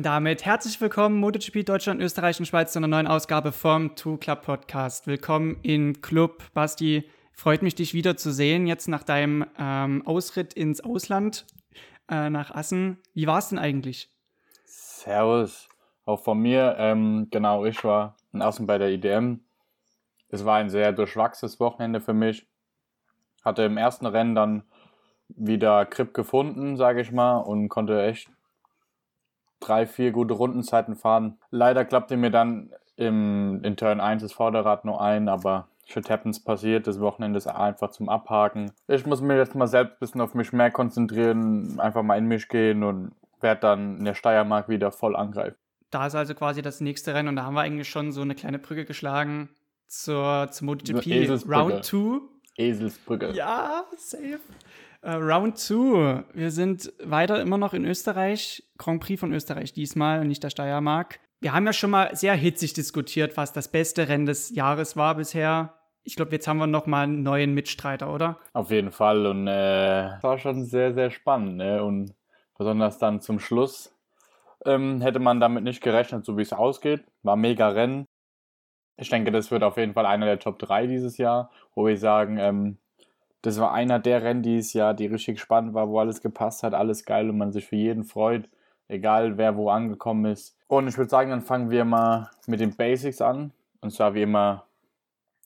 Und damit herzlich willkommen, MotoGP Deutschland, Österreich und Schweiz zu einer neuen Ausgabe vom Two Club Podcast. Willkommen in Club. Basti, freut mich, dich wieder zu sehen, jetzt nach deinem ähm, Ausritt ins Ausland, äh, nach Assen. Wie war es denn eigentlich? Servus, auch von mir. Ähm, genau, ich war in Assen bei der IDM. Es war ein sehr durchwachsenes Wochenende für mich. Hatte im ersten Rennen dann wieder Grip gefunden, sage ich mal, und konnte echt drei, vier gute Rundenzeiten fahren. Leider klappte mir dann im, in Turn 1 das Vorderrad nur ein, aber shit happens passiert. Das Wochenende ist einfach zum Abhaken. Ich muss mir jetzt mal selbst ein bisschen auf mich mehr konzentrieren, einfach mal in mich gehen und werde dann in der Steiermark wieder voll angreifen. Da ist also quasi das nächste Rennen und da haben wir eigentlich schon so eine kleine Brücke geschlagen zur, zur MotoGP Round 2. Eselsbrücke. Ja, safe. Uh, Round 2. Wir sind weiter immer noch in Österreich. Grand Prix von Österreich diesmal und nicht der Steiermark. Wir haben ja schon mal sehr hitzig diskutiert, was das beste Rennen des Jahres war bisher. Ich glaube, jetzt haben wir noch mal einen neuen Mitstreiter, oder? Auf jeden Fall. Und äh, war schon sehr, sehr spannend. Ne? Und besonders dann zum Schluss ähm, hätte man damit nicht gerechnet, so wie es ausgeht. War mega Rennen. Ich denke, das wird auf jeden Fall einer der Top 3 dieses Jahr, wo wir sagen, ähm, das war einer der Rennen dieses Jahr, die richtig spannend war, wo alles gepasst hat, alles geil und man sich für jeden freut, egal wer wo angekommen ist. Und ich würde sagen, dann fangen wir mal mit den Basics an. Und zwar wie immer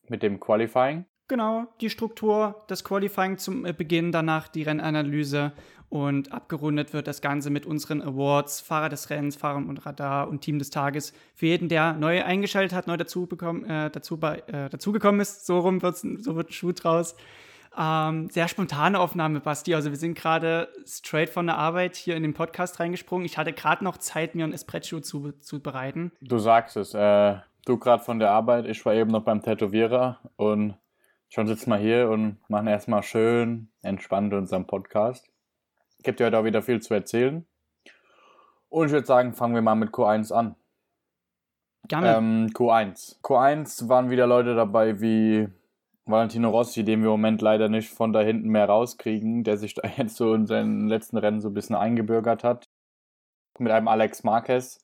mit dem Qualifying. Genau, die Struktur, das Qualifying zum äh, Beginn, danach die Rennanalyse und abgerundet wird das Ganze mit unseren Awards, Fahrer des Rennens, Fahrer und Radar und Team des Tages. Für jeden, der neu eingeschaltet hat, neu dazu, bekommen, äh, dazu, bei, äh, dazugekommen ist, so rum wird's, so wird ein Schuh draus. Ähm, sehr spontane Aufnahme, Basti. Also wir sind gerade straight von der Arbeit hier in den Podcast reingesprungen. Ich hatte gerade noch Zeit, mir ein Espresso zu, zu bereiten. Du sagst es. Äh, du gerade von der Arbeit, ich war eben noch beim Tätowierer und schon sitzen wir hier und machen erstmal schön entspannt unseren Podcast. Gibt ja heute auch wieder viel zu erzählen. Und ich würde sagen, fangen wir mal mit Q1 an. Gerne. Ähm, Q1. Q1 waren wieder Leute dabei wie Valentino Rossi, den wir im Moment leider nicht von da hinten mehr rauskriegen, der sich da jetzt so in seinen letzten Rennen so ein bisschen eingebürgert hat. Mit einem Alex Marquez.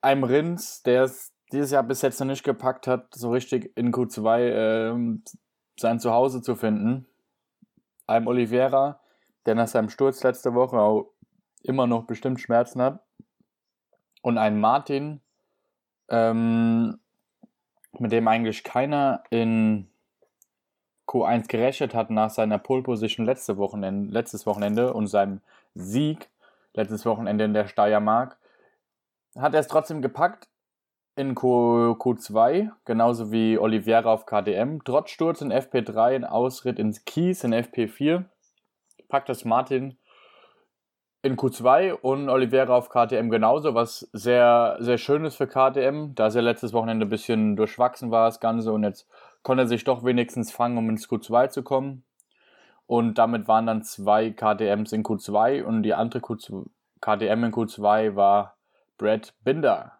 Einem Rins, der es dieses Jahr bis jetzt noch nicht gepackt hat, so richtig in Q2 äh, sein Zuhause zu finden. Einem Oliveira, der nach seinem Sturz letzte Woche auch immer noch bestimmt Schmerzen hat. Und einem Martin, ähm, mit dem eigentlich keiner in Q1 gerechnet hat nach seiner Pole Position letzte Wochenende, letztes Wochenende und seinem Sieg letztes Wochenende in der Steiermark, hat er es trotzdem gepackt in Q, Q2, genauso wie Oliveira auf KTM. Trotz Sturz in FP3, in Ausritt ins Kies in FP4, packt es Martin in Q2 und Oliveira auf KTM genauso, was sehr, sehr schön ist für KTM, da es ja letztes Wochenende ein bisschen durchwachsen war, das Ganze, und jetzt konnte er sich doch wenigstens fangen, um ins Q2 zu kommen. Und damit waren dann zwei KTMs in Q2 und die andere Q2, KTM in Q2 war Brad Binder.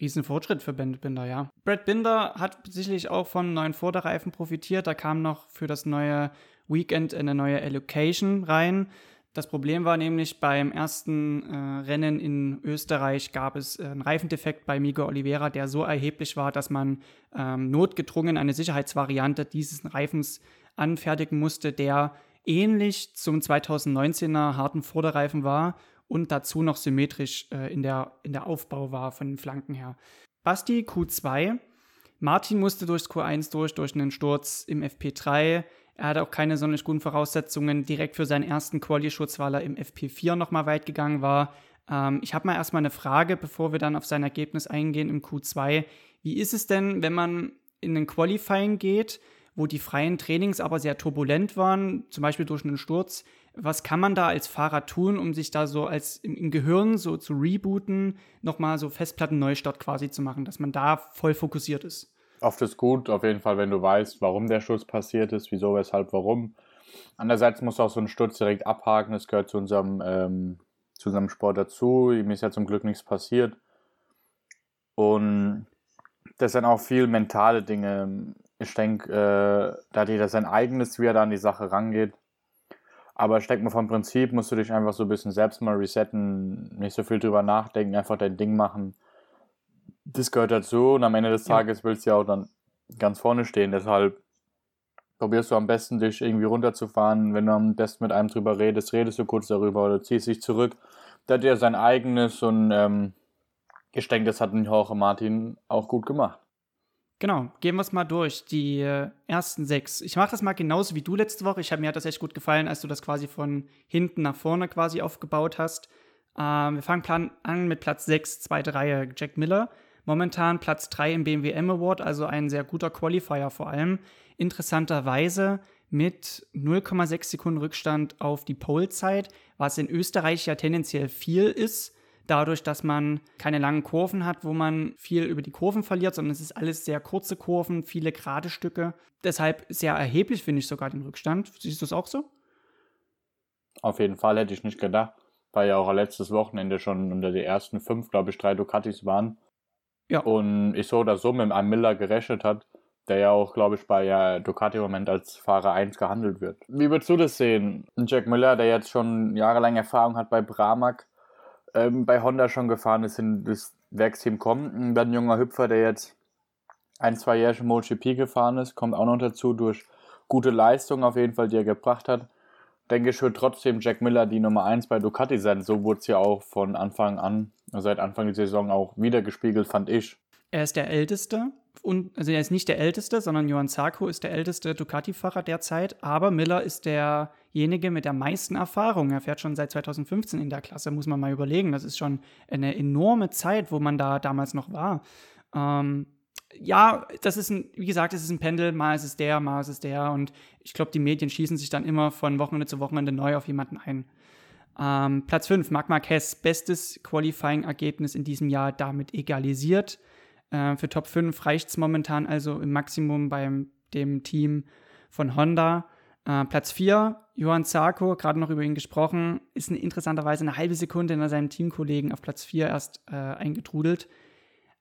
Riesenfortschritt für Binder, ja. Brad Binder hat sicherlich auch von neuen Vorderreifen profitiert. Da kam noch für das neue Weekend eine neue Allocation rein. Das Problem war nämlich beim ersten äh, Rennen in Österreich gab es äh, einen Reifendefekt bei Miguel Oliveira, der so erheblich war, dass man ähm, notgedrungen eine Sicherheitsvariante dieses Reifens anfertigen musste, der ähnlich zum 2019er harten Vorderreifen war und dazu noch symmetrisch äh, in, der, in der Aufbau war von den Flanken her. Basti Q2. Martin musste durchs Q1 durch, durch einen Sturz im FP3. Er hatte auch keine sonderlich guten Voraussetzungen direkt für seinen ersten Quali-Schutz, weil er im FP4 nochmal weit gegangen war. Ähm, ich habe mal erstmal eine Frage, bevor wir dann auf sein Ergebnis eingehen im Q2. Wie ist es denn, wenn man in den Qualifying geht, wo die freien Trainings aber sehr turbulent waren, zum Beispiel durch einen Sturz? Was kann man da als Fahrer tun, um sich da so als im, im Gehirn so zu rebooten, nochmal so Festplatten-Neustart quasi zu machen, dass man da voll fokussiert ist? Oft ist gut, auf jeden Fall, wenn du weißt, warum der Sturz passiert ist, wieso, weshalb, warum. Andererseits musst du auch so einen Sturz direkt abhaken, das gehört zu unserem, ähm, zu unserem Sport dazu. Ihm ist ja zum Glück nichts passiert. Und das sind auch viel mentale Dinge. Ich denke, äh, da hat jeder sein eigenes, wie er da an die Sache rangeht. Aber ich denke mal, vom Prinzip musst du dich einfach so ein bisschen selbst mal resetten, nicht so viel drüber nachdenken, einfach dein Ding machen. Das gehört dazu und am Ende des Tages ja. willst du ja auch dann ganz vorne stehen. Deshalb probierst du am besten, dich irgendwie runterzufahren. Wenn du am besten mit einem drüber redest, redest du kurz darüber oder ziehst dich zurück. Der hat ja sein eigenes und ähm, ich denke, das hat Jorge Martin auch gut gemacht. Genau, gehen wir es mal durch. Die äh, ersten sechs. Ich mache das mal genauso wie du letzte Woche. Ich habe mir hat das echt gut gefallen, als du das quasi von hinten nach vorne quasi aufgebaut hast. Ähm, wir fangen an mit Platz 6, zweite Reihe, Jack Miller. Momentan Platz 3 im BMW M Award, also ein sehr guter Qualifier vor allem. Interessanterweise mit 0,6 Sekunden Rückstand auf die Polezeit, was in Österreich ja tendenziell viel ist dadurch, dass man keine langen Kurven hat, wo man viel über die Kurven verliert, sondern es ist alles sehr kurze Kurven, viele gerade Stücke. Deshalb sehr erheblich finde ich sogar den Rückstand. Siehst du es auch so? Auf jeden Fall hätte ich nicht gedacht, weil ja auch letztes Wochenende schon unter die ersten fünf, glaube ich, drei Ducatis waren. Ja. Und ich so oder so mit einem Miller gerechnet hat, der ja auch, glaube ich, bei ja, Ducati im Moment als Fahrer 1 gehandelt wird. Wie würdest du das sehen? Jack Miller, der jetzt schon jahrelang Erfahrung hat bei Bramac, ähm, bei Honda schon gefahren ist, in das Werksteam kommt. Dann ein junger Hüpfer, der jetzt ein, zwei Jahre schon MotoGP gefahren ist, kommt auch noch dazu durch gute Leistung auf jeden Fall, die er gebracht hat. Denke ich, wird trotzdem Jack Miller die Nummer 1 bei Ducati sein. So wurde es ja auch von Anfang an, seit Anfang der Saison auch wieder gespiegelt, fand ich. Er ist der Älteste und also er ist nicht der Älteste, sondern Johann Zarco ist der älteste Ducati-Fahrer derzeit, aber Miller ist derjenige mit der meisten Erfahrung. Er fährt schon seit 2015 in der Klasse, muss man mal überlegen. Das ist schon eine enorme Zeit, wo man da damals noch war. Ähm, ja, das ist ein, wie gesagt, es ist ein Pendel, mal ist es der, mal ist es der und ich glaube, die Medien schießen sich dann immer von Wochenende zu Wochenende neu auf jemanden ein. Ähm, Platz 5, Marc Marquez, bestes Qualifying-Ergebnis in diesem Jahr damit egalisiert. Äh, für Top 5 reicht es momentan also im Maximum beim dem Team von Honda. Äh, Platz 4, Johann Zarko, gerade noch über ihn gesprochen, ist eine, interessanterweise eine halbe Sekunde hinter seinem Teamkollegen auf Platz 4 erst äh, eingetrudelt.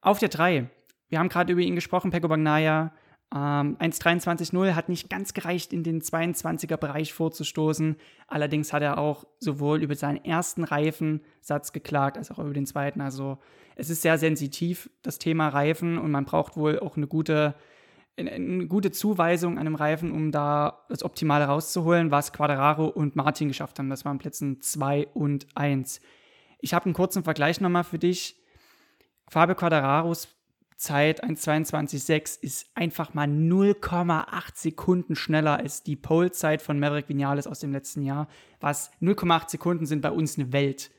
Auf der 3, wir haben gerade über ihn gesprochen, Peko Bagnaya, ähm, 1,23,0 hat nicht ganz gereicht, in den 22er-Bereich vorzustoßen. Allerdings hat er auch sowohl über seinen ersten Reifensatz geklagt, als auch über den zweiten. Also es ist sehr sensitiv, das Thema Reifen, und man braucht wohl auch eine gute, eine gute Zuweisung an einem Reifen, um da das Optimale rauszuholen, was Quadraro und Martin geschafft haben. Das waren Plätzen 2 und 1. Ich habe einen kurzen Vergleich nochmal für dich. Fabio Quadraros Zeit 1,22,6 ist einfach mal 0,8 Sekunden schneller als die Pole-Zeit von Maverick Vinales aus dem letzten Jahr. Was 0,8 Sekunden sind bei uns eine Welt.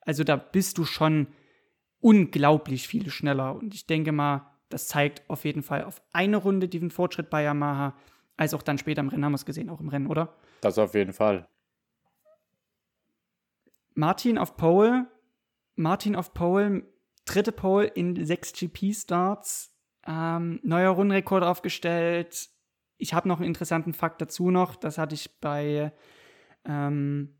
Also da bist du schon unglaublich viel schneller. Und ich denke mal, das zeigt auf jeden Fall auf eine Runde diesen Fortschritt bei Yamaha, als auch dann später im Rennen haben wir es gesehen, auch im Rennen, oder? Das auf jeden Fall. Martin auf Pole. Martin auf Pole dritte Pole in sechs GP-Starts, ähm, neuer Rundenrekord aufgestellt. Ich habe noch einen interessanten Fakt dazu noch, das hatte ich bei ähm,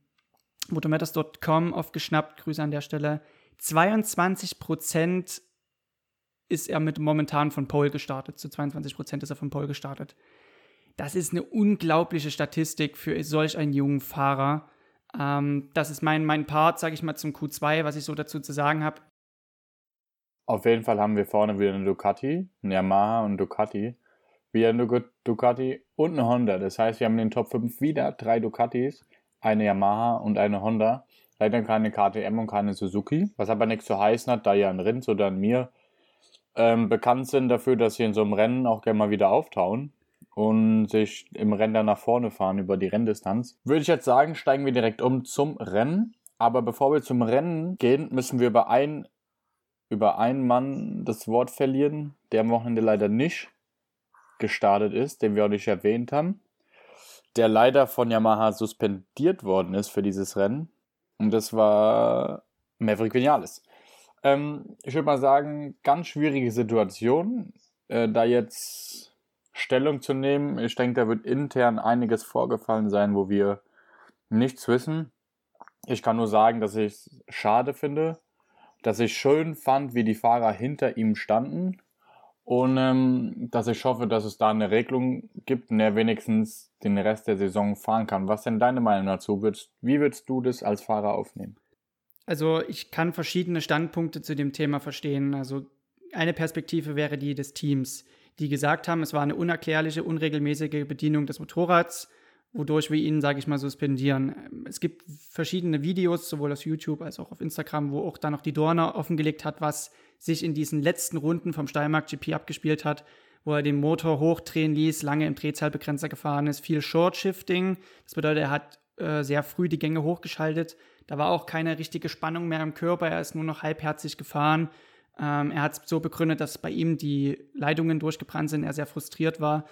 motomatters.com aufgeschnappt, Grüße an der Stelle. 22% ist er mit momentan von Pole gestartet. Zu 22% ist er von Pole gestartet. Das ist eine unglaubliche Statistik für solch einen jungen Fahrer. Ähm, das ist mein, mein Part, sage ich mal, zum Q2, was ich so dazu zu sagen habe. Auf jeden Fall haben wir vorne wieder eine Ducati, eine Yamaha und Ducati. Wieder eine Ducati und eine Honda. Das heißt, wir haben in den Top 5 wieder drei Ducatis, eine Yamaha und eine Honda. Leider keine KTM und keine Suzuki. Was aber nichts zu heißen hat, da ja ein Rins oder ein Mir ähm, bekannt sind dafür, dass sie in so einem Rennen auch gerne mal wieder auftauen und sich im Rennen dann nach vorne fahren über die Renndistanz. Würde ich jetzt sagen, steigen wir direkt um zum Rennen. Aber bevor wir zum Rennen gehen, müssen wir über ein über einen Mann das Wort verlieren, der am Wochenende leider nicht gestartet ist, den wir auch nicht erwähnt haben, der leider von Yamaha suspendiert worden ist für dieses Rennen. Und das war Maverick Vinales. Ähm, ich würde mal sagen, ganz schwierige Situation, äh, da jetzt Stellung zu nehmen. Ich denke, da wird intern einiges vorgefallen sein, wo wir nichts wissen. Ich kann nur sagen, dass ich es schade finde, dass ich schön fand, wie die Fahrer hinter ihm standen Und ähm, dass ich hoffe, dass es da eine Regelung gibt und er wenigstens den Rest der Saison fahren kann. Was denn deine Meinung dazu? Wie würdest du das als Fahrer aufnehmen? Also ich kann verschiedene Standpunkte zu dem Thema verstehen. Also eine Perspektive wäre die des Teams, die gesagt haben, es war eine unerklärliche, unregelmäßige Bedienung des Motorrads, wodurch wir ihn, sage ich mal, suspendieren. Es gibt verschiedene Videos, sowohl auf YouTube als auch auf Instagram, wo auch dann noch die Dorner offengelegt hat, was sich in diesen letzten Runden vom Steiermark GP abgespielt hat, wo er den Motor hochdrehen ließ, lange im Drehzahlbegrenzer gefahren ist, viel Short Shifting. Das bedeutet, er hat äh, sehr früh die Gänge hochgeschaltet. Da war auch keine richtige Spannung mehr im Körper. Er ist nur noch halbherzig gefahren. Ähm, er hat es so begründet, dass bei ihm die Leitungen durchgebrannt sind. Er sehr frustriert war.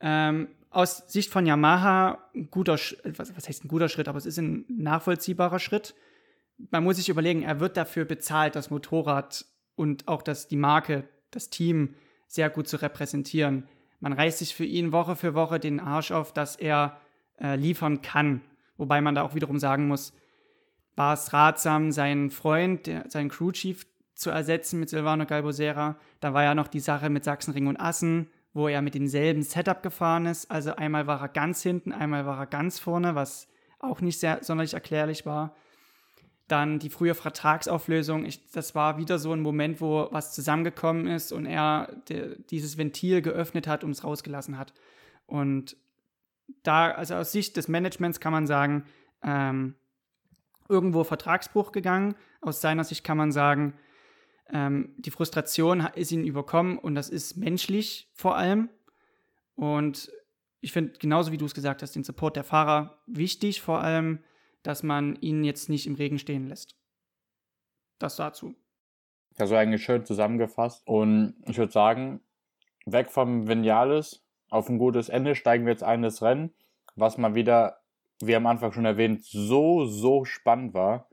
Ähm, aus Sicht von Yamaha ein guter, was, was heißt ein guter Schritt, aber es ist ein nachvollziehbarer Schritt. Man muss sich überlegen, er wird dafür bezahlt, das Motorrad und auch das, die Marke, das Team sehr gut zu repräsentieren. Man reißt sich für ihn Woche für Woche den Arsch auf, dass er äh, liefern kann. Wobei man da auch wiederum sagen muss, war es ratsam, seinen Freund, der, seinen Crewchief zu ersetzen mit Silvano Galbosera. Da war ja noch die Sache mit Sachsenring und Assen, wo er mit demselben Setup gefahren ist. Also einmal war er ganz hinten, einmal war er ganz vorne, was auch nicht sehr sonderlich erklärlich war. Dann die frühe Vertragsauflösung. Ich, das war wieder so ein Moment, wo was zusammengekommen ist und er de, dieses Ventil geöffnet hat und es rausgelassen hat. Und da, also aus Sicht des Managements kann man sagen, ähm, irgendwo Vertragsbruch gegangen. Aus seiner Sicht kann man sagen, ähm, die Frustration ist ihn überkommen und das ist menschlich vor allem. Und ich finde, genauso wie du es gesagt hast, den Support der Fahrer wichtig, vor allem, dass man ihn jetzt nicht im Regen stehen lässt. Das dazu. Also eigentlich schön zusammengefasst. Und ich würde sagen, weg vom Vinales auf ein gutes Ende steigen wir jetzt ein das Rennen, was mal wieder, wie am Anfang schon erwähnt, so, so spannend war.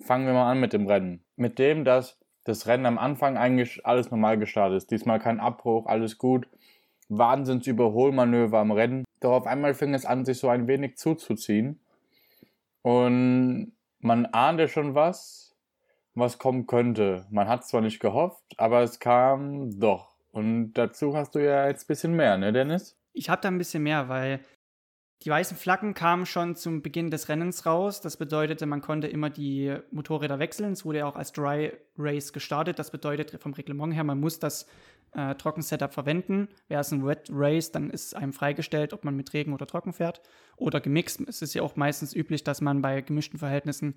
Fangen wir mal an mit dem Rennen. Mit dem, dass das Rennen am Anfang eigentlich alles normal gestartet ist. Diesmal kein Abbruch, alles gut. Wahnsinns-Überholmanöver am Rennen. Doch auf einmal fing es an, sich so ein wenig zuzuziehen. Und man ahnte schon was, was kommen könnte. Man hat zwar nicht gehofft, aber es kam doch. Und dazu hast du ja jetzt ein bisschen mehr, ne, Dennis? Ich habe da ein bisschen mehr, weil die weißen Flaggen kamen schon zum Beginn des Rennens raus. Das bedeutete, man konnte immer die Motorräder wechseln. Es wurde ja auch als Dry Race gestartet. Das bedeutet vom Reglement her, man muss das äh, Trockensetup verwenden. Wäre es ein Wet Race, dann ist einem freigestellt, ob man mit Regen oder Trocken fährt. Oder gemixt. Es ist ja auch meistens üblich, dass man bei gemischten Verhältnissen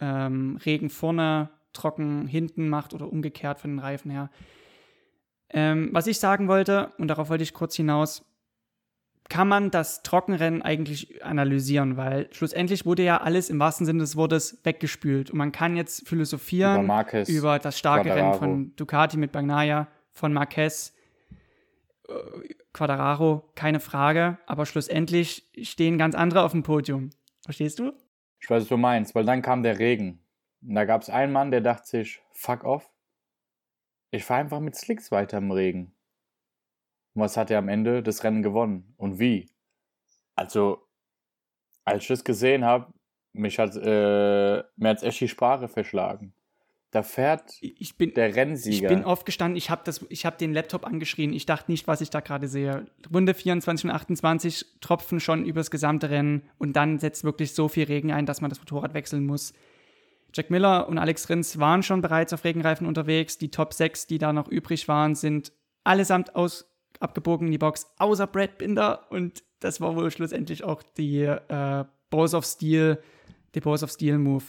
ähm, Regen vorne, Trocken hinten macht oder umgekehrt von den Reifen her. Ähm, was ich sagen wollte, und darauf wollte ich kurz hinaus, kann man das Trockenrennen eigentlich analysieren, weil schlussendlich wurde ja alles im wahrsten Sinne des Wortes weggespült. Und man kann jetzt philosophieren über, Marquez, über das starke Quadraro. Rennen von Ducati mit Bagnaia, von Marquez, äh, Quadraro, keine Frage. Aber schlussendlich stehen ganz andere auf dem Podium. Verstehst du? Ich weiß, was du meinst, weil dann kam der Regen. Und da gab es einen Mann, der dachte sich, fuck off. Ich fahre einfach mit Slicks weiter im Regen. Und was hat er am Ende? Das Rennen gewonnen. Und wie? Also, als ich das gesehen habe, mich hat äh, mir hat's echt die Sprache verschlagen. Da fährt ich bin, der Rennsieger. Ich bin aufgestanden, ich habe hab den Laptop angeschrien. Ich dachte nicht, was ich da gerade sehe. Runde 24 und 28 tropfen schon übers gesamte Rennen und dann setzt wirklich so viel Regen ein, dass man das Motorrad wechseln muss. Jack Miller und Alex Rins waren schon bereits auf Regenreifen unterwegs. Die Top 6, die da noch übrig waren, sind allesamt aus abgebogen in die Box, außer Brad Binder. Und das war wohl schlussendlich auch die äh, Balls of Steel, die Balls of Steel Move.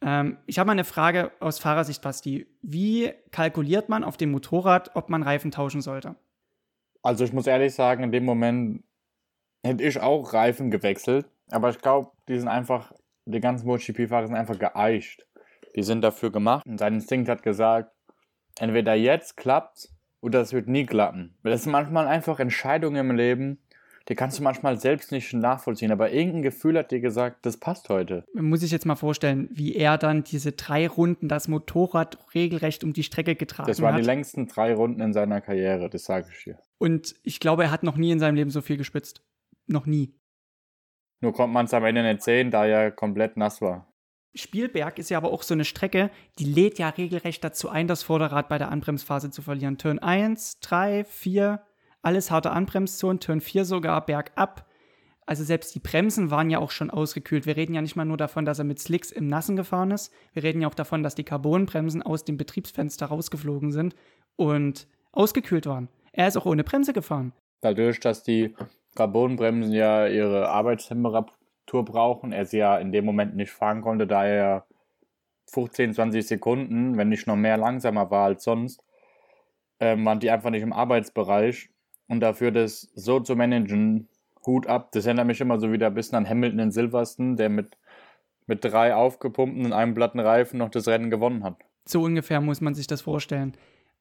Ähm, ich habe mal eine Frage aus Fahrersicht, Basti. Wie kalkuliert man auf dem Motorrad, ob man Reifen tauschen sollte? Also ich muss ehrlich sagen, in dem Moment hätte ich auch Reifen gewechselt. Aber ich glaube, die sind einfach, die ganzen MotoGP-Fahrer sind einfach geeicht. Die sind dafür gemacht. Und sein Instinkt hat gesagt, entweder jetzt klappt und das wird nie klappen. Weil das sind manchmal einfach Entscheidungen im Leben, die kannst du manchmal selbst nicht nachvollziehen, aber irgendein Gefühl hat dir gesagt, das passt heute. Muss sich jetzt mal vorstellen, wie er dann diese drei Runden das Motorrad regelrecht um die Strecke getragen hat. Das waren hat. die längsten drei Runden in seiner Karriere, das sage ich dir. Und ich glaube, er hat noch nie in seinem Leben so viel gespitzt. Noch nie. Nur konnte man es am Ende nicht sehen, da er komplett nass war. Spielberg ist ja aber auch so eine Strecke, die lädt ja regelrecht dazu ein, das Vorderrad bei der Anbremsphase zu verlieren. Turn 1, 3, 4, alles harte Anbremszone, Turn 4 sogar bergab. Also selbst die Bremsen waren ja auch schon ausgekühlt. Wir reden ja nicht mal nur davon, dass er mit Slicks im Nassen gefahren ist. Wir reden ja auch davon, dass die Carbonbremsen aus dem Betriebsfenster rausgeflogen sind und ausgekühlt waren. Er ist auch ohne Bremse gefahren. Dadurch, dass die Carbonbremsen ja ihre Arbeitstemperatur brauchen, er sie ja in dem Moment nicht fahren konnte, da er 15, 20 Sekunden, wenn nicht noch mehr langsamer war als sonst, ähm, waren die einfach nicht im Arbeitsbereich. Und dafür das so zu managen, Hut ab. Das erinnert mich immer so wieder ein bisschen an Hamilton in Silverstone, der mit, mit drei aufgepumpten und einem platten Reifen noch das Rennen gewonnen hat. So ungefähr muss man sich das vorstellen.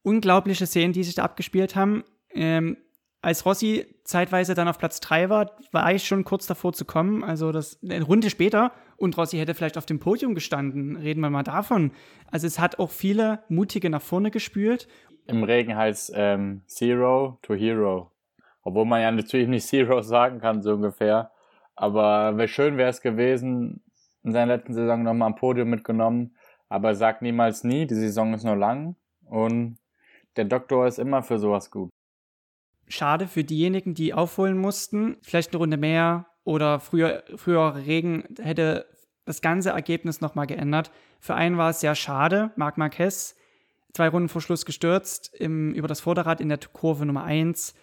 Unglaubliche Szenen, die sich da abgespielt haben. Ähm, als Rossi zeitweise dann auf Platz 3 war, war ich schon kurz davor zu kommen. Also das eine Runde später und Rossi hätte vielleicht auf dem Podium gestanden. Reden wir mal davon. Also es hat auch viele mutige nach vorne gespült. Im Regen heißt ähm, Zero to Hero. Obwohl man ja natürlich nicht Zero sagen kann, so ungefähr. Aber wär schön wäre es gewesen, in seiner letzten Saison nochmal ein Podium mitgenommen. Aber sagt niemals nie, die Saison ist nur lang. Und der Doktor ist immer für sowas gut schade für diejenigen, die aufholen mussten. Vielleicht eine Runde mehr oder früher, früher Regen hätte das ganze Ergebnis nochmal geändert. Für einen war es sehr schade. Marc Marquez, zwei Runden vor Schluss gestürzt im, über das Vorderrad in der Kurve Nummer 1.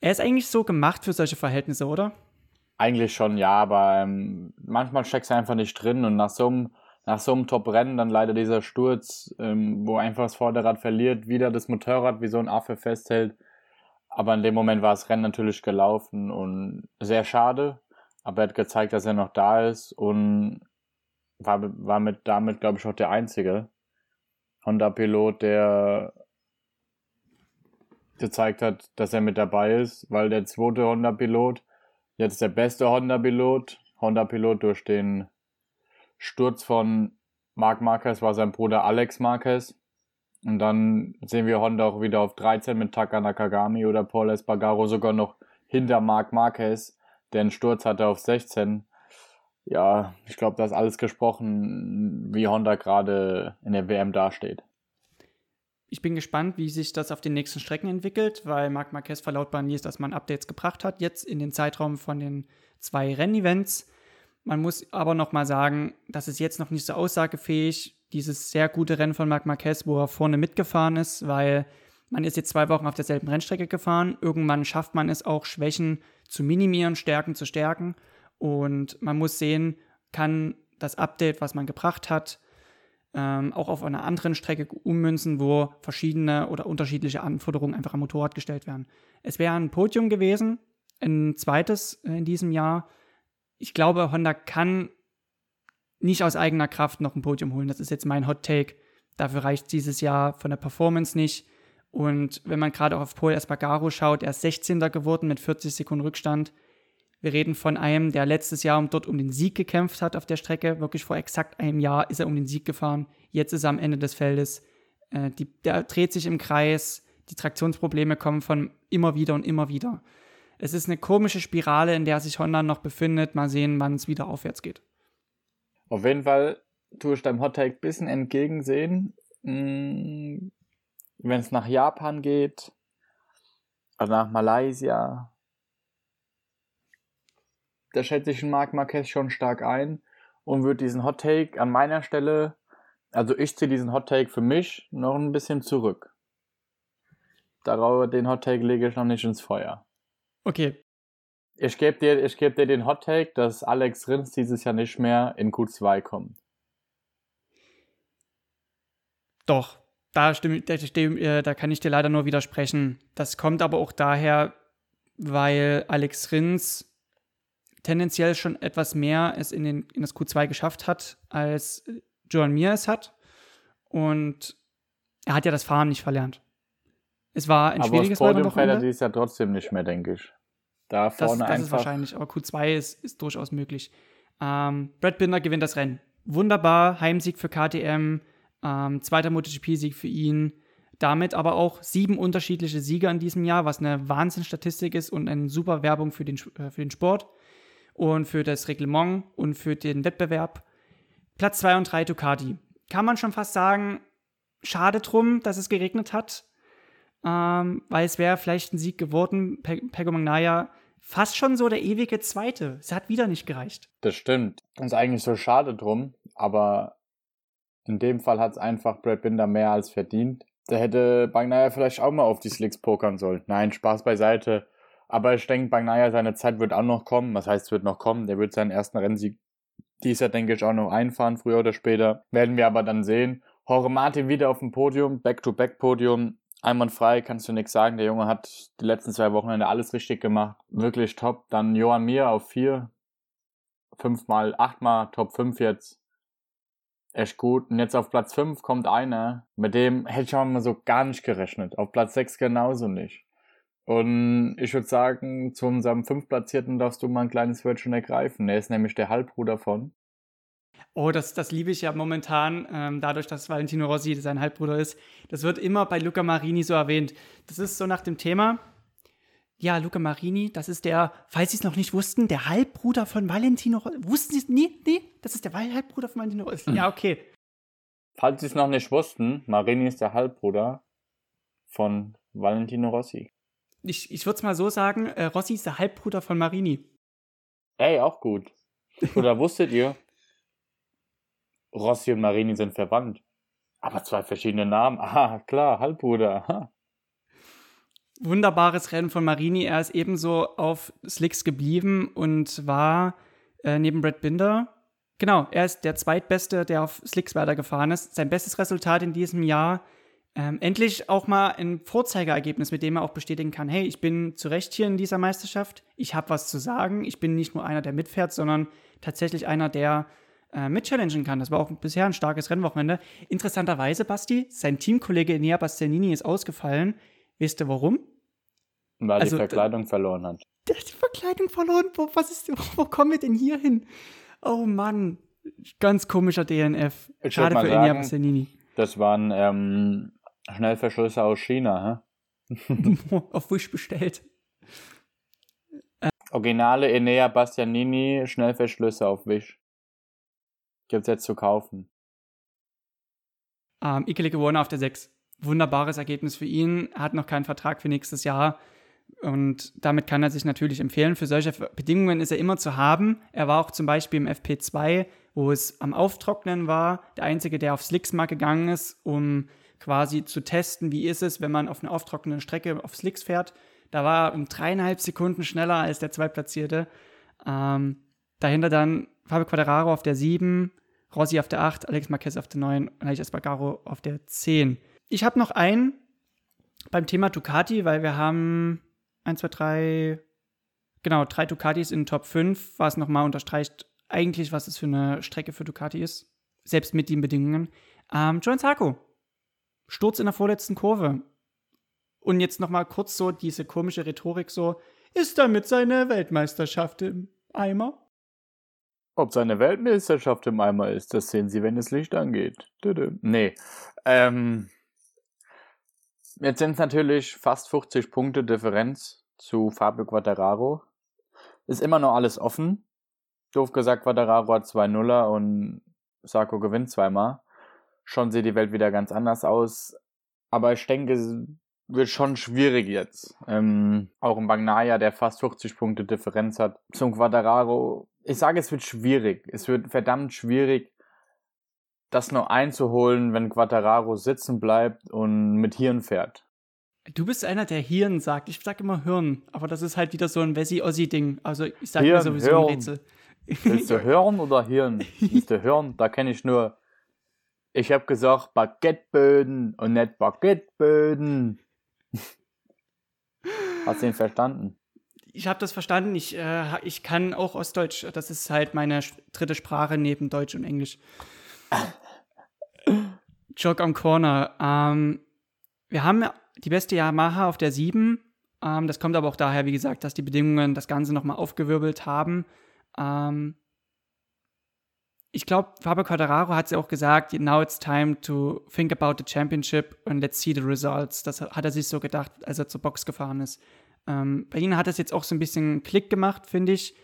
Er ist eigentlich so gemacht für solche Verhältnisse, oder? Eigentlich schon, ja, aber ähm, manchmal steckst du einfach nicht drin und nach so einem, nach so einem Top-Rennen dann leider dieser Sturz, ähm, wo einfach das Vorderrad verliert, wieder das Motorrad wie so ein Affe festhält aber in dem Moment war das Rennen natürlich gelaufen und sehr schade. Aber er hat gezeigt, dass er noch da ist und war, war mit, damit, glaube ich, auch der einzige Honda-Pilot, der gezeigt hat, dass er mit dabei ist, weil der zweite Honda-Pilot, jetzt der beste Honda-Pilot, Honda-Pilot durch den Sturz von Marc Marquez war sein Bruder Alex Marquez. Und dann sehen wir Honda auch wieder auf 13 mit Taka Nakagami oder Paul Espargaro sogar noch hinter Marc Marquez, der einen Sturz hatte auf 16. Ja, ich glaube, da ist alles gesprochen, wie Honda gerade in der WM dasteht. Ich bin gespannt, wie sich das auf den nächsten Strecken entwickelt, weil Marc Marquez verlautbaren ließ, dass man Updates gebracht hat, jetzt in den Zeitraum von den zwei Rennevents. Man muss aber noch mal sagen, das ist jetzt noch nicht so aussagefähig dieses sehr gute Rennen von Marc Marquez, wo er vorne mitgefahren ist, weil man ist jetzt zwei Wochen auf derselben Rennstrecke gefahren. Irgendwann schafft man es auch, Schwächen zu minimieren, Stärken zu stärken. Und man muss sehen, kann das Update, was man gebracht hat, ähm, auch auf einer anderen Strecke ummünzen, wo verschiedene oder unterschiedliche Anforderungen einfach am Motorrad gestellt werden. Es wäre ein Podium gewesen, ein zweites in diesem Jahr. Ich glaube, Honda kann nicht aus eigener Kraft noch ein Podium holen. Das ist jetzt mein Hot Take. Dafür reicht dieses Jahr von der Performance nicht. Und wenn man gerade auch auf Paul Espargaro schaut, er ist 16. geworden mit 40 Sekunden Rückstand. Wir reden von einem, der letztes Jahr dort um den Sieg gekämpft hat auf der Strecke. Wirklich vor exakt einem Jahr ist er um den Sieg gefahren. Jetzt ist er am Ende des Feldes. Äh, die, der dreht sich im Kreis. Die Traktionsprobleme kommen von immer wieder und immer wieder. Es ist eine komische Spirale, in der sich Honda noch befindet. Mal sehen, wann es wieder aufwärts geht. Auf jeden Fall tue ich deinem Hot Take ein bisschen entgegensehen. Mm, Wenn es nach Japan geht, also nach Malaysia, da schätze ich den Marc Marquez schon stark ein und würde diesen Hot Take an meiner Stelle, also ich ziehe diesen Hot Take für mich noch ein bisschen zurück. Darauf, den Hot Take lege ich noch nicht ins Feuer. Okay, ich gebe dir, geb dir den Hot Take, dass Alex Rins dieses Jahr nicht mehr in Q2 kommt. Doch, da, stimme, da, stimme, äh, da kann ich dir leider nur widersprechen. Das kommt aber auch daher, weil Alex Rins tendenziell schon etwas mehr es in, den, in das Q2 geschafft hat, als Joan Mir es hat. Und er hat ja das Fahren nicht verlernt. Es war ein aber schwieriges Rennen. Aber das dieses Jahr trotzdem nicht mehr, denke ich. Da vorne das, das ist wahrscheinlich, aber Q2 ist, ist durchaus möglich. Ähm, Brad Binder gewinnt das Rennen. Wunderbar, Heimsieg für KTM, ähm, zweiter MotoGP-Sieg für ihn. Damit aber auch sieben unterschiedliche Sieger in diesem Jahr, was eine Wahnsinnsstatistik ist und eine super Werbung für den, äh, für den Sport und für das Reglement und für den Wettbewerb. Platz 2 und 3 Ducati. Kann man schon fast sagen, schade drum, dass es geregnet hat, ähm, weil es wäre vielleicht ein Sieg geworden. Pe Pego Magnaya fast schon so der ewige Zweite. Es hat wieder nicht gereicht. Das stimmt. ist eigentlich so schade drum, aber in dem Fall hat es einfach Brad Binder mehr als verdient. Da hätte Bagnaia vielleicht auch mal auf die Slicks pokern sollen. Nein, Spaß beiseite. Aber ich denke, Bagnaia, seine Zeit wird auch noch kommen. Was heißt, wird noch kommen? Der wird seinen ersten Rennsieg dieser, denke ich, auch noch einfahren, früher oder später. Werden wir aber dann sehen. Jorge Martin wieder auf dem Podium, Back-to-Back-Podium. Einwandfrei, kannst du nichts sagen. Der Junge hat die letzten zwei Wochenende alles richtig gemacht. Wirklich top. Dann Johann Mir auf vier. Fünfmal, achtmal, Top 5 jetzt echt gut. Und jetzt auf Platz 5 kommt einer, mit dem hätte ich auch mal so gar nicht gerechnet. Auf Platz 6 genauso nicht. Und ich würde sagen, zu unserem Fünftplatzierten darfst du mal ein kleines Wörtchen ergreifen. Er ist nämlich der Halbbruder von. Oh, das, das liebe ich ja momentan, ähm, dadurch, dass Valentino Rossi sein Halbbruder ist. Das wird immer bei Luca Marini so erwähnt. Das ist so nach dem Thema, ja, Luca Marini, das ist der, falls Sie es noch nicht wussten, der Halbbruder von Valentino Rossi. Wussten Sie es nie? Nee, das ist der Halbbruder von Valentino Rossi. Ja, okay. Falls Sie es noch nicht wussten, Marini ist der Halbbruder von Valentino Rossi. Ich, ich würde es mal so sagen, äh, Rossi ist der Halbbruder von Marini. Ey, auch gut. Oder wusstet ihr, Rossi und Marini sind verwandt. Aber zwei verschiedene Namen. Ah, klar, Halbbruder. Aha wunderbares Rennen von Marini. Er ist ebenso auf Slicks geblieben und war äh, neben Brad Binder. Genau, er ist der zweitbeste, der auf Slicks weitergefahren ist. Sein bestes Resultat in diesem Jahr. Ähm, endlich auch mal ein Vorzeigerergebnis, mit dem er auch bestätigen kann, hey, ich bin zu Recht hier in dieser Meisterschaft, ich habe was zu sagen, ich bin nicht nur einer, der mitfährt, sondern tatsächlich einer, der äh, mitchallengen kann. Das war auch bisher ein starkes Rennwochenende. Interessanterweise, Basti, sein Teamkollege Enea Bastianini ist ausgefallen. Wisst ihr warum? Weil also, die Verkleidung verloren hat. Der hat die Verkleidung verloren. Wo, was ist, wo kommen wir denn hier hin? Oh Mann. Ganz komischer DNF. Ich Schade für Enya Bastianini. Das waren ähm, Schnellverschlüsse aus China, hä? Auf Wish bestellt. Originale Enea Bastianini Schnellverschlüsse auf Wish. Gibt's jetzt zu kaufen. Ähm, Ikele gewonnen auf der 6 wunderbares Ergebnis für ihn. Er hat noch keinen Vertrag für nächstes Jahr. Und damit kann er sich natürlich empfehlen. Für solche Bedingungen ist er immer zu haben. Er war auch zum Beispiel im FP2, wo es am Auftrocknen war, der Einzige, der auf Slicks mal gegangen ist, um quasi zu testen, wie ist es, wenn man auf einer auftrocknenden Strecke auf Slicks fährt. Da war er um dreieinhalb Sekunden schneller als der Zweitplatzierte. Ähm, dahinter dann Fabio Quadraro auf der 7, Rossi auf der 8, Alex Marquez auf der 9 und Alex Espargaro auf der 10. Ich habe noch einen beim Thema Ducati, weil wir haben 1, 2, 3, genau, drei Ducatis in Top 5, was nochmal unterstreicht eigentlich, was es für eine Strecke für Ducati ist. Selbst mit den Bedingungen. Ähm, Joan Sarko. Sturz in der vorletzten Kurve. Und jetzt nochmal kurz so diese komische Rhetorik so, ist damit seine Weltmeisterschaft im Eimer? Ob seine Weltmeisterschaft im Eimer ist, das sehen Sie, wenn das Licht angeht. Nee. Ähm, Jetzt sind es natürlich fast 50 Punkte Differenz zu Fabio Quattararo. Ist immer noch alles offen. Doof gesagt, Quattararo hat zwei Nuller und Sarko gewinnt zweimal. Schon sieht die Welt wieder ganz anders aus. Aber ich denke, es wird schon schwierig jetzt. Ähm, auch im Bagnaia, der fast 50 Punkte Differenz hat, zum Quattararo. Ich sage, es wird schwierig. Es wird verdammt schwierig, das noch einzuholen, wenn Quattararo sitzen bleibt und mit Hirn fährt. Du bist einer, der Hirn sagt. Ich sag immer Hirn, aber das ist halt wieder so ein Wessi-Ossi-Ding. Also ich sag Hirn, sowieso Hirn. ein Rätsel. Willst du Hirn oder Hirn? Willst du Hirn? Da kenne ich nur. Ich habe gesagt Baguetteböden und nicht Baguetteböden. Hast du ihn verstanden? Ich habe das verstanden. Ich, äh, ich kann auch Ostdeutsch. Das ist halt meine dritte Sprache neben Deutsch und Englisch. Joke am Corner. Ähm, wir haben die beste Yamaha auf der 7. Ähm, das kommt aber auch daher, wie gesagt, dass die Bedingungen das Ganze nochmal aufgewirbelt haben. Ähm, ich glaube, Fabio Quadraro hat es ja auch gesagt, now it's time to think about the championship and let's see the results. Das hat er sich so gedacht, als er zur Box gefahren ist. Ähm, bei ihnen hat es jetzt auch so ein bisschen Klick gemacht, finde ich,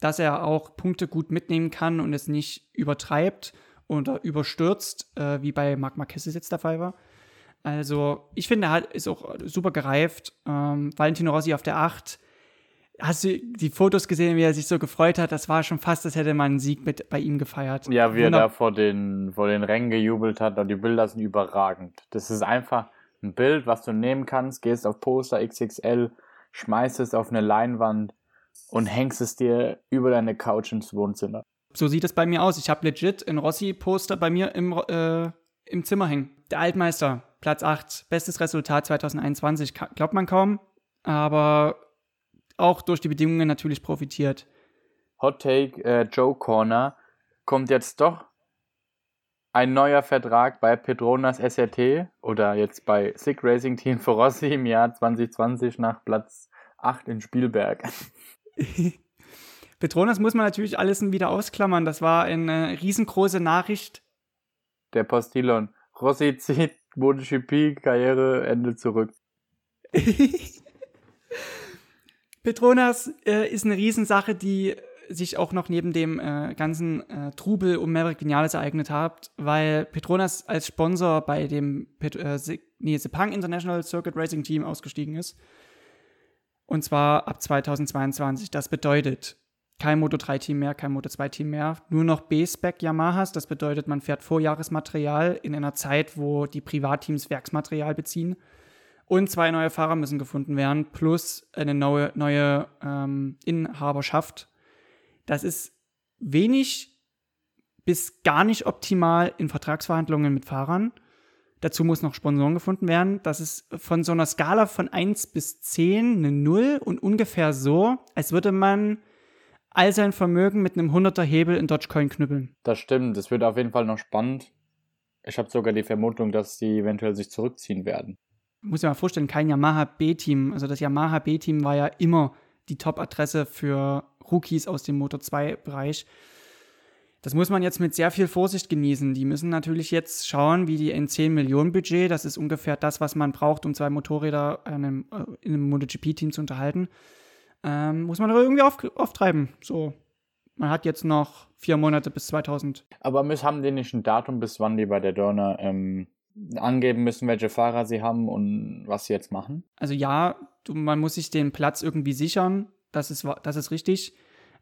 dass er auch Punkte gut mitnehmen kann und es nicht übertreibt oder überstürzt, äh, wie bei Marc Marquez jetzt der Fall war. Also, ich finde, er hat, ist auch super gereift. Ähm, Valentino Rossi auf der 8. Hast du die Fotos gesehen, wie er sich so gefreut hat? Das war schon fast, als hätte man einen Sieg mit bei ihm gefeiert. Ja, wie er da vor den, vor den Rängen gejubelt hat. Und die Bilder sind überragend. Das ist einfach ein Bild, was du nehmen kannst, gehst auf Poster XXL, schmeißt es auf eine Leinwand und hängst es dir über deine Couch ins Wohnzimmer. So sieht es bei mir aus. Ich habe legit ein Rossi-Poster bei mir im, äh, im Zimmer hängen. Der Altmeister, Platz 8, bestes Resultat 2021. Glaubt man kaum, aber auch durch die Bedingungen natürlich profitiert. Hot Take, äh, Joe Corner, kommt jetzt doch ein neuer Vertrag bei Petronas SRT oder jetzt bei SIG Racing Team für Rossi im Jahr 2020 nach Platz 8 in Spielberg. Petronas muss man natürlich alles wieder ausklammern. Das war eine riesengroße Nachricht. Der Postillon. Rossi zieht MotoGP-Karriereende zurück. Petronas äh, ist eine Riesensache, die sich auch noch neben dem äh, ganzen äh, Trubel um Maverick Vinales ereignet hat, weil Petronas als Sponsor bei dem Pet äh, nee, Sepang International Circuit Racing Team ausgestiegen ist. Und zwar ab 2022. Das bedeutet kein Moto 3 Team mehr, kein Moto 2 Team mehr, nur noch B-Spec Yamahas. Das bedeutet, man fährt Vorjahresmaterial in einer Zeit, wo die Privatteams Werksmaterial beziehen. Und zwei neue Fahrer müssen gefunden werden, plus eine neue, neue ähm, Inhaberschaft das ist wenig bis gar nicht optimal in Vertragsverhandlungen mit Fahrern. Dazu muss noch Sponsoren gefunden werden. Das ist von so einer Skala von 1 bis 10 eine 0 und ungefähr so, als würde man all sein Vermögen mit einem 100er Hebel in Dogecoin knüppeln. Das stimmt, das wird auf jeden Fall noch spannend. Ich habe sogar die Vermutung, dass sie eventuell sich zurückziehen werden. Muss ich mal vorstellen, kein Yamaha B-Team. Also das Yamaha B-Team war ja immer die Top-Adresse für Rookies aus dem Motor 2-Bereich. Das muss man jetzt mit sehr viel Vorsicht genießen. Die müssen natürlich jetzt schauen, wie die in 10 Millionen Budget, das ist ungefähr das, was man braucht, um zwei Motorräder in einem, äh, in einem MotoGP-Team zu unterhalten, ähm, muss man aber irgendwie auf, auftreiben. So, man hat jetzt noch vier Monate bis 2000. Aber haben die nicht ein Datum, bis wann die bei der Dorner ähm, angeben müssen, welche Fahrer sie haben und was sie jetzt machen? Also ja, du, man muss sich den Platz irgendwie sichern. Das ist, das ist richtig.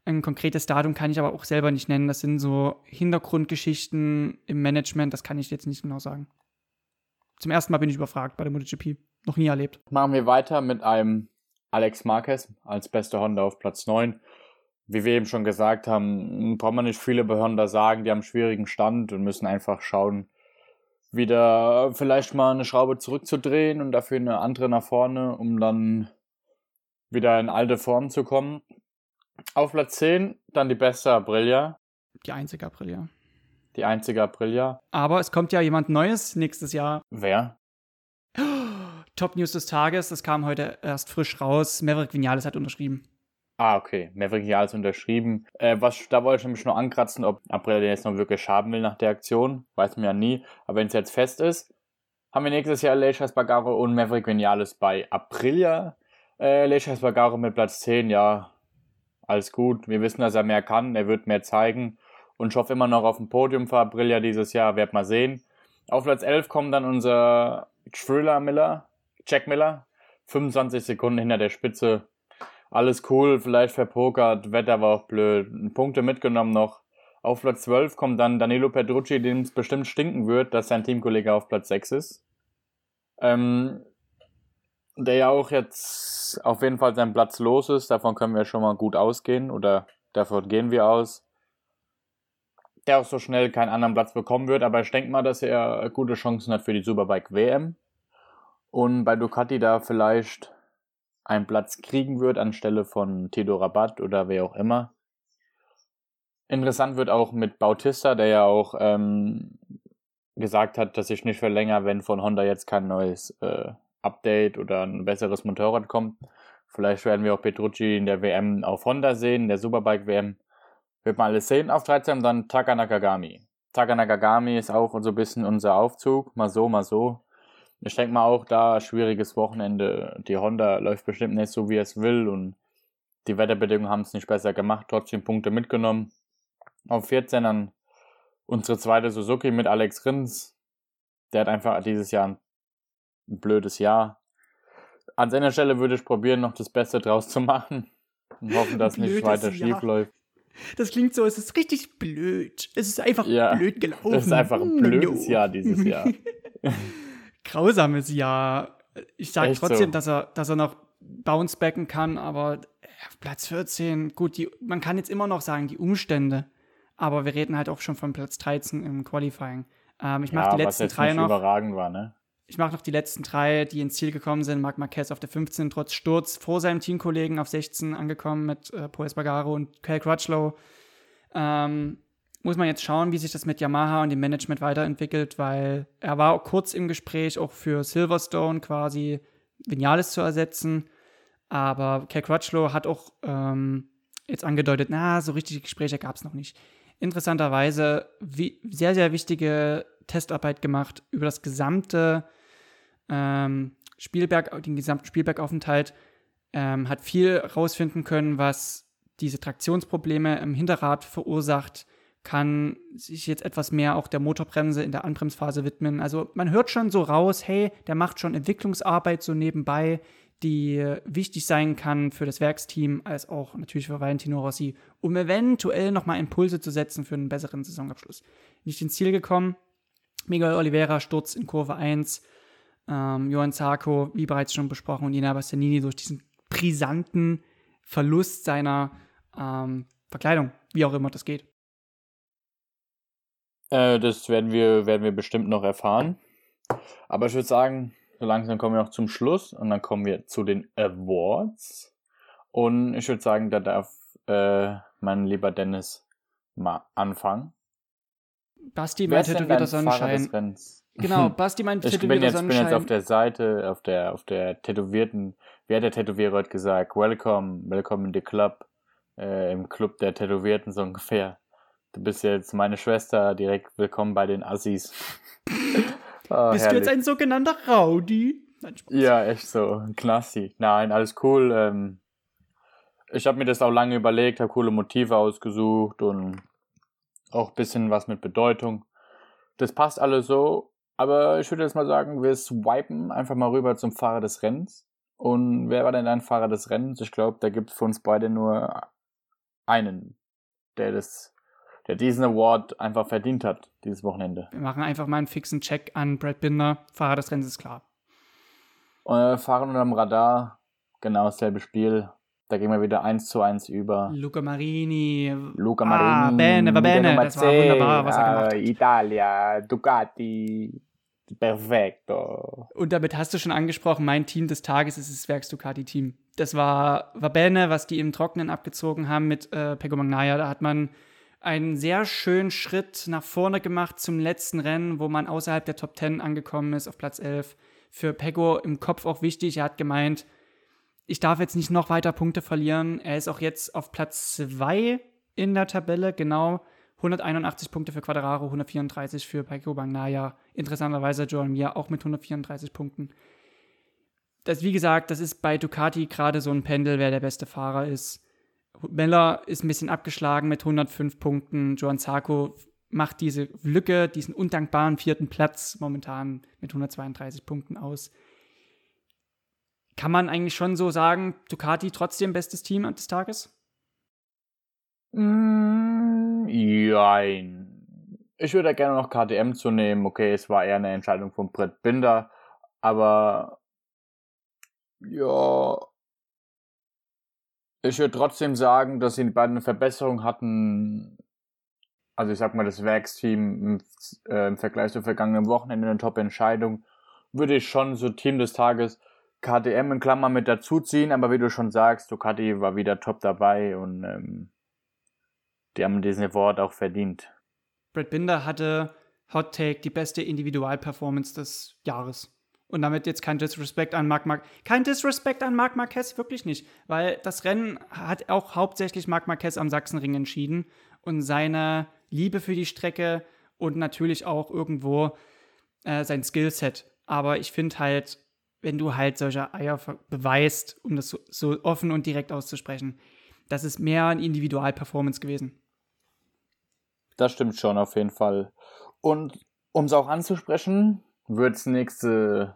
Ein konkretes Datum kann ich aber auch selber nicht nennen. Das sind so Hintergrundgeschichten im Management, das kann ich jetzt nicht genau sagen. Zum ersten Mal bin ich überfragt bei der MotoGP. Noch nie erlebt. Machen wir weiter mit einem Alex Marquez als bester Honda auf Platz 9. Wie wir eben schon gesagt haben, braucht man nicht viele bei Honda sagen, die haben einen schwierigen Stand und müssen einfach schauen, wieder vielleicht mal eine Schraube zurückzudrehen und dafür eine andere nach vorne, um dann wieder in alte Form zu kommen. Auf Platz 10 dann die beste Aprilia. Die einzige Aprilia. Die einzige Aprilia. Aber es kommt ja jemand Neues nächstes Jahr. Wer? Top News des Tages, das kam heute erst frisch raus. Maverick Vinales hat unterschrieben. Ah, okay. Maverick Vinales unterschrieben. Äh, was, da wollte ich nämlich nur ankratzen, ob Aprilia den jetzt noch wirklich haben will nach der Aktion. Weiß man ja nie. Aber wenn es jetzt fest ist, haben wir nächstes Jahr Leishas Bagaro und Maverick Vinales bei Aprilia. Äh, Leishas Bagaro mit Platz 10, ja, alles gut. Wir wissen, dass er mehr kann, er wird mehr zeigen. Und ich hoffe immer noch auf dem Podium für Aprilia dieses Jahr, werd mal sehen. Auf Platz 11 kommt dann unser Thriller Miller, Jack Miller. 25 Sekunden hinter der Spitze. Alles cool, vielleicht verpokert, Wetter war auch blöd. Punkte mitgenommen noch. Auf Platz 12 kommt dann Danilo Petrucci, dem es bestimmt stinken wird, dass sein Teamkollege auf Platz 6 ist. Ähm, der ja auch jetzt auf jeden Fall seinen Platz los ist. Davon können wir schon mal gut ausgehen oder davon gehen wir aus. Der auch so schnell keinen anderen Platz bekommen wird, aber ich denke mal, dass er gute Chancen hat für die Superbike WM. Und bei Ducati da vielleicht einen Platz kriegen wird anstelle von Tito Rabat oder wer auch immer. Interessant wird auch mit Bautista, der ja auch ähm, gesagt hat, dass ich nicht verlängere, wenn von Honda jetzt kein neues äh, Update oder ein besseres Motorrad kommt. Vielleicht werden wir auch Petrucci in der WM auf Honda sehen, in der Superbike WM. Wird man alles sehen. Auf 13 dann Taka Nakagami. Taka Nakagami ist auch so ein bisschen unser Aufzug. Mal so, mal so. Ich denke mal auch da, schwieriges Wochenende. Die Honda läuft bestimmt nicht so, wie es will und die Wetterbedingungen haben es nicht besser gemacht. Trotzdem Punkte mitgenommen. Auf 14 dann unsere zweite Suzuki mit Alex Rins, der hat einfach dieses Jahr ein, blödes Jahr. An seiner Stelle würde ich probieren, noch das Beste draus zu machen und hoffen, dass nicht weiter schief läuft. Das klingt so, es ist richtig blöd. Es ist einfach ja, blöd gelaufen. Es ist einfach ein blödes Jahr dieses Jahr. Grausames Jahr. Ich sage trotzdem, so. dass, er, dass er noch bouncebacken kann, aber Platz 14, gut, die, man kann jetzt immer noch sagen, die Umstände, aber wir reden halt auch schon von Platz 13 im Qualifying. Ähm, ich ja, mache die letzten drei noch. überragend war, ne? Ich mache noch die letzten drei, die ins Ziel gekommen sind. Marc Marquez auf der 15, trotz Sturz vor seinem Teamkollegen auf 16 angekommen mit äh, Paul Espargaro und Cal Crutchlow. Ähm, muss man jetzt schauen, wie sich das mit Yamaha und dem Management weiterentwickelt, weil er war kurz im Gespräch, auch für Silverstone quasi Vinales zu ersetzen. Aber Cal Crutchlow hat auch ähm, jetzt angedeutet, na, so richtige Gespräche gab es noch nicht. Interessanterweise wie, sehr, sehr wichtige Testarbeit gemacht über das gesamte ähm, Spielberg, den gesamten Spielbergaufenthalt, ähm, hat viel rausfinden können, was diese Traktionsprobleme im Hinterrad verursacht, kann sich jetzt etwas mehr auch der Motorbremse in der Anbremsphase widmen. Also man hört schon so raus, hey, der macht schon Entwicklungsarbeit so nebenbei, die wichtig sein kann für das Werksteam, als auch natürlich für Valentino Rossi, um eventuell nochmal Impulse zu setzen für einen besseren Saisonabschluss. Nicht ins Ziel gekommen. Miguel Oliveira Sturz in Kurve 1, ähm, Johann Zarco, wie bereits schon besprochen, und Ina Bastianini durch diesen brisanten Verlust seiner ähm, Verkleidung, wie auch immer das geht. Äh, das werden wir, werden wir bestimmt noch erfahren. Aber ich würde sagen, so langsam kommen wir noch zum Schluss und dann kommen wir zu den Awards. Und ich würde sagen, da darf äh, mein lieber Dennis mal anfangen. Basti mein tätowierter Sonnenschein. Genau, Basti mein tätowierter Sonnenschein. Ich bin jetzt auf der Seite, auf der, auf der tätowierten, wie hat der Tätowierer heute gesagt? Welcome, welcome in the club. Äh, Im Club der Tätowierten so ungefähr. Du bist jetzt meine Schwester, direkt willkommen bei den Assis. oh, Bist herrlich. du jetzt ein sogenannter Rowdy? Nein, Spaß. Ja, echt so. Klassi. Nein, alles cool. Ähm, ich habe mir das auch lange überlegt, habe coole Motive ausgesucht und auch ein bisschen was mit Bedeutung. Das passt alles so, aber ich würde jetzt mal sagen, wir swipen einfach mal rüber zum Fahrer des Rennens. Und wer war denn dein Fahrer des Rennens? Ich glaube, da gibt es für uns beide nur einen, der das, der diesen Award einfach verdient hat, dieses Wochenende. Wir machen einfach mal einen fixen Check an Brad Binder. Fahrer des Rennens ist klar. Äh, fahren unterm Radar, genau dasselbe Spiel. Da gehen wir wieder eins zu eins über. Luca Marini. Luca Marini. Ah, bene, va bene. Das war wunderbar, was er gemacht hat. Italia, Ducati, perfetto. Und damit hast du schon angesprochen, mein Team des Tages ist das Werks Ducati-Team. Das war Vabene, was die im Trockenen abgezogen haben mit äh, Pego Magnaia. Da hat man einen sehr schönen Schritt nach vorne gemacht zum letzten Rennen, wo man außerhalb der Top 10 angekommen ist, auf Platz 11. Für Pego im Kopf auch wichtig. Er hat gemeint, ich darf jetzt nicht noch weiter Punkte verlieren. Er ist auch jetzt auf Platz 2 in der Tabelle, genau. 181 Punkte für Quadraro, 134 für Paiko Bagnaya. Interessanterweise Joan Mir auch mit 134 Punkten. Das, wie gesagt, das ist bei Ducati gerade so ein Pendel, wer der beste Fahrer ist. Meller ist ein bisschen abgeschlagen mit 105 Punkten. Joan Zarco macht diese Lücke, diesen undankbaren vierten Platz momentan mit 132 Punkten aus kann man eigentlich schon so sagen, Ducati trotzdem bestes Team des Tages? Mm, jein. Ich würde gerne noch KTM zu nehmen. Okay, es war eher eine Entscheidung von Brett Binder, aber ja, ich würde trotzdem sagen, dass sie beide eine Verbesserung hatten. Also ich sag mal, das Werksteam im, äh, im Vergleich zu vergangenen Wochenende eine Top-Entscheidung. Würde ich schon so Team des Tages KTM in Klammern mit dazuziehen, aber wie du schon sagst, Ducati war wieder top dabei und ähm, die haben diesen Award auch verdient. Brad Binder hatte Hot Take die beste Individualperformance des Jahres. Und damit jetzt kein Disrespect an Marc Marquez. Kein Disrespect an Marc Marquez, wirklich nicht. Weil das Rennen hat auch hauptsächlich Marc Marquez am Sachsenring entschieden. Und seine Liebe für die Strecke und natürlich auch irgendwo äh, sein Skillset. Aber ich finde halt, wenn du halt solche Eier beweist, um das so, so offen und direkt auszusprechen. Das ist mehr ein Individualperformance gewesen. Das stimmt schon, auf jeden Fall. Und um es auch anzusprechen, wird es nächste,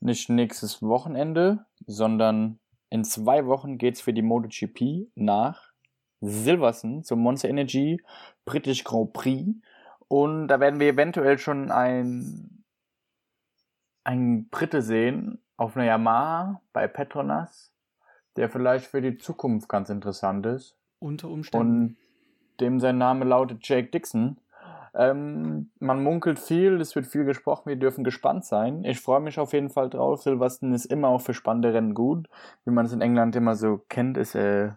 nicht nächstes Wochenende, sondern in zwei Wochen geht es für die MotoGP nach Silverstone zum Monster Energy British Grand Prix. Und da werden wir eventuell schon ein, ein Brite sehen auf einer Yamaha bei Petronas, der vielleicht für die Zukunft ganz interessant ist. Unter Umständen. Und dem sein Name lautet Jake Dixon. Ähm, man munkelt viel, es wird viel gesprochen, wir dürfen gespannt sein. Ich freue mich auf jeden Fall drauf. Silverstone ist immer auch für spannende Rennen gut. Wie man es in England immer so kennt, ist äh,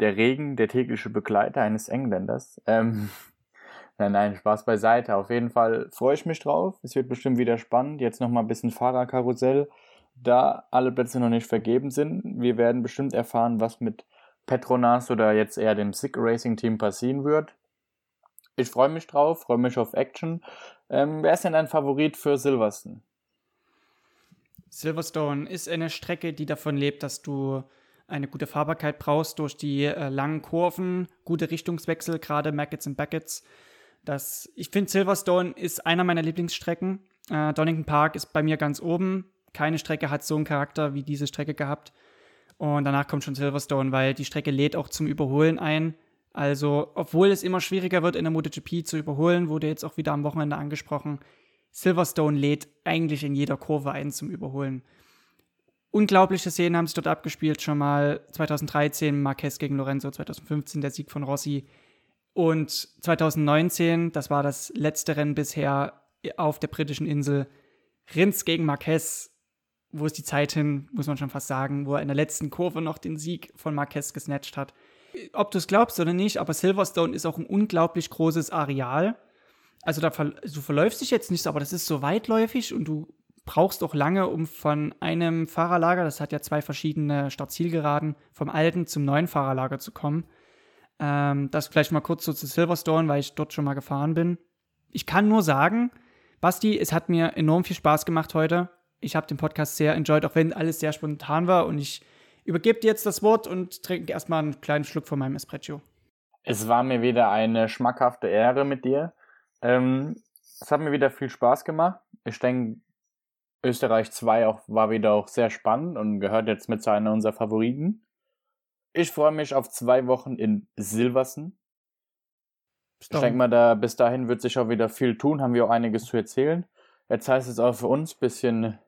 der Regen der tägliche Begleiter eines Engländers. Ähm, nein, nein, Spaß beiseite. Auf jeden Fall freue ich mich drauf. Es wird bestimmt wieder spannend. Jetzt nochmal ein bisschen Fahrerkarussell. Da alle Plätze noch nicht vergeben sind, wir werden bestimmt erfahren, was mit Petronas oder jetzt eher dem Sick Racing Team passieren wird. Ich freue mich drauf, freue mich auf Action. Ähm, wer ist denn dein Favorit für Silverstone? Silverstone ist eine Strecke, die davon lebt, dass du eine gute Fahrbarkeit brauchst durch die äh, langen Kurven, gute Richtungswechsel, gerade Mackets und Backets. Das, ich finde, Silverstone ist einer meiner Lieblingsstrecken. Äh, Donington Park ist bei mir ganz oben. Keine Strecke hat so einen Charakter wie diese Strecke gehabt. Und danach kommt schon Silverstone, weil die Strecke lädt auch zum Überholen ein. Also, obwohl es immer schwieriger wird, in der MotoGP zu überholen, wurde jetzt auch wieder am Wochenende angesprochen, Silverstone lädt eigentlich in jeder Kurve ein zum Überholen. Unglaubliche Szenen haben sich dort abgespielt, schon mal 2013 Marquez gegen Lorenzo, 2015 der Sieg von Rossi und 2019, das war das letzte Rennen bisher auf der britischen Insel, Rins gegen Marquez, wo ist die Zeit hin, muss man schon fast sagen, wo er in der letzten Kurve noch den Sieg von Marquez gesnatcht hat ob du es glaubst oder nicht, aber Silverstone ist auch ein unglaublich großes Areal. Also da ver du verläufst dich jetzt nicht aber das ist so weitläufig und du brauchst auch lange, um von einem Fahrerlager, das hat ja zwei verschiedene Startzielgeraden, vom alten zum neuen Fahrerlager zu kommen. Ähm, das vielleicht mal kurz so zu Silverstone, weil ich dort schon mal gefahren bin. Ich kann nur sagen, Basti, es hat mir enorm viel Spaß gemacht heute. Ich habe den Podcast sehr enjoyed, auch wenn alles sehr spontan war und ich übergebe dir jetzt das Wort und trinke erstmal einen kleinen Schluck von meinem Espresso. Es war mir wieder eine schmackhafte Ehre mit dir. Ähm, es hat mir wieder viel Spaß gemacht. Ich denke, Österreich 2 auch, war wieder auch sehr spannend und gehört jetzt mit zu einer unserer Favoriten. Ich freue mich auf zwei Wochen in Silversen. Ich denke mal, da, bis dahin wird sich auch wieder viel tun, haben wir auch einiges zu erzählen. Jetzt heißt es auch für uns ein bisschen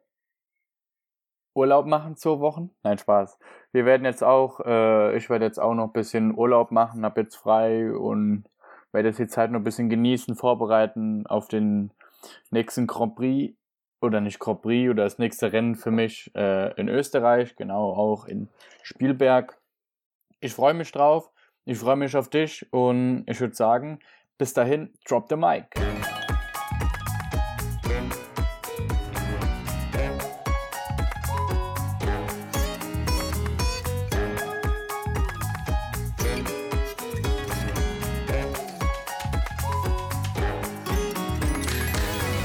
Urlaub machen, zwei Wochen. Nein, Spaß. Wir werden jetzt auch, äh, ich werde jetzt auch noch ein bisschen Urlaub machen, hab jetzt frei und werde jetzt die Zeit noch ein bisschen genießen, vorbereiten auf den nächsten Grand Prix oder nicht Grand Prix oder das nächste Rennen für mich äh, in Österreich, genau auch in Spielberg. Ich freue mich drauf, ich freue mich auf dich und ich würde sagen, bis dahin, drop the mic.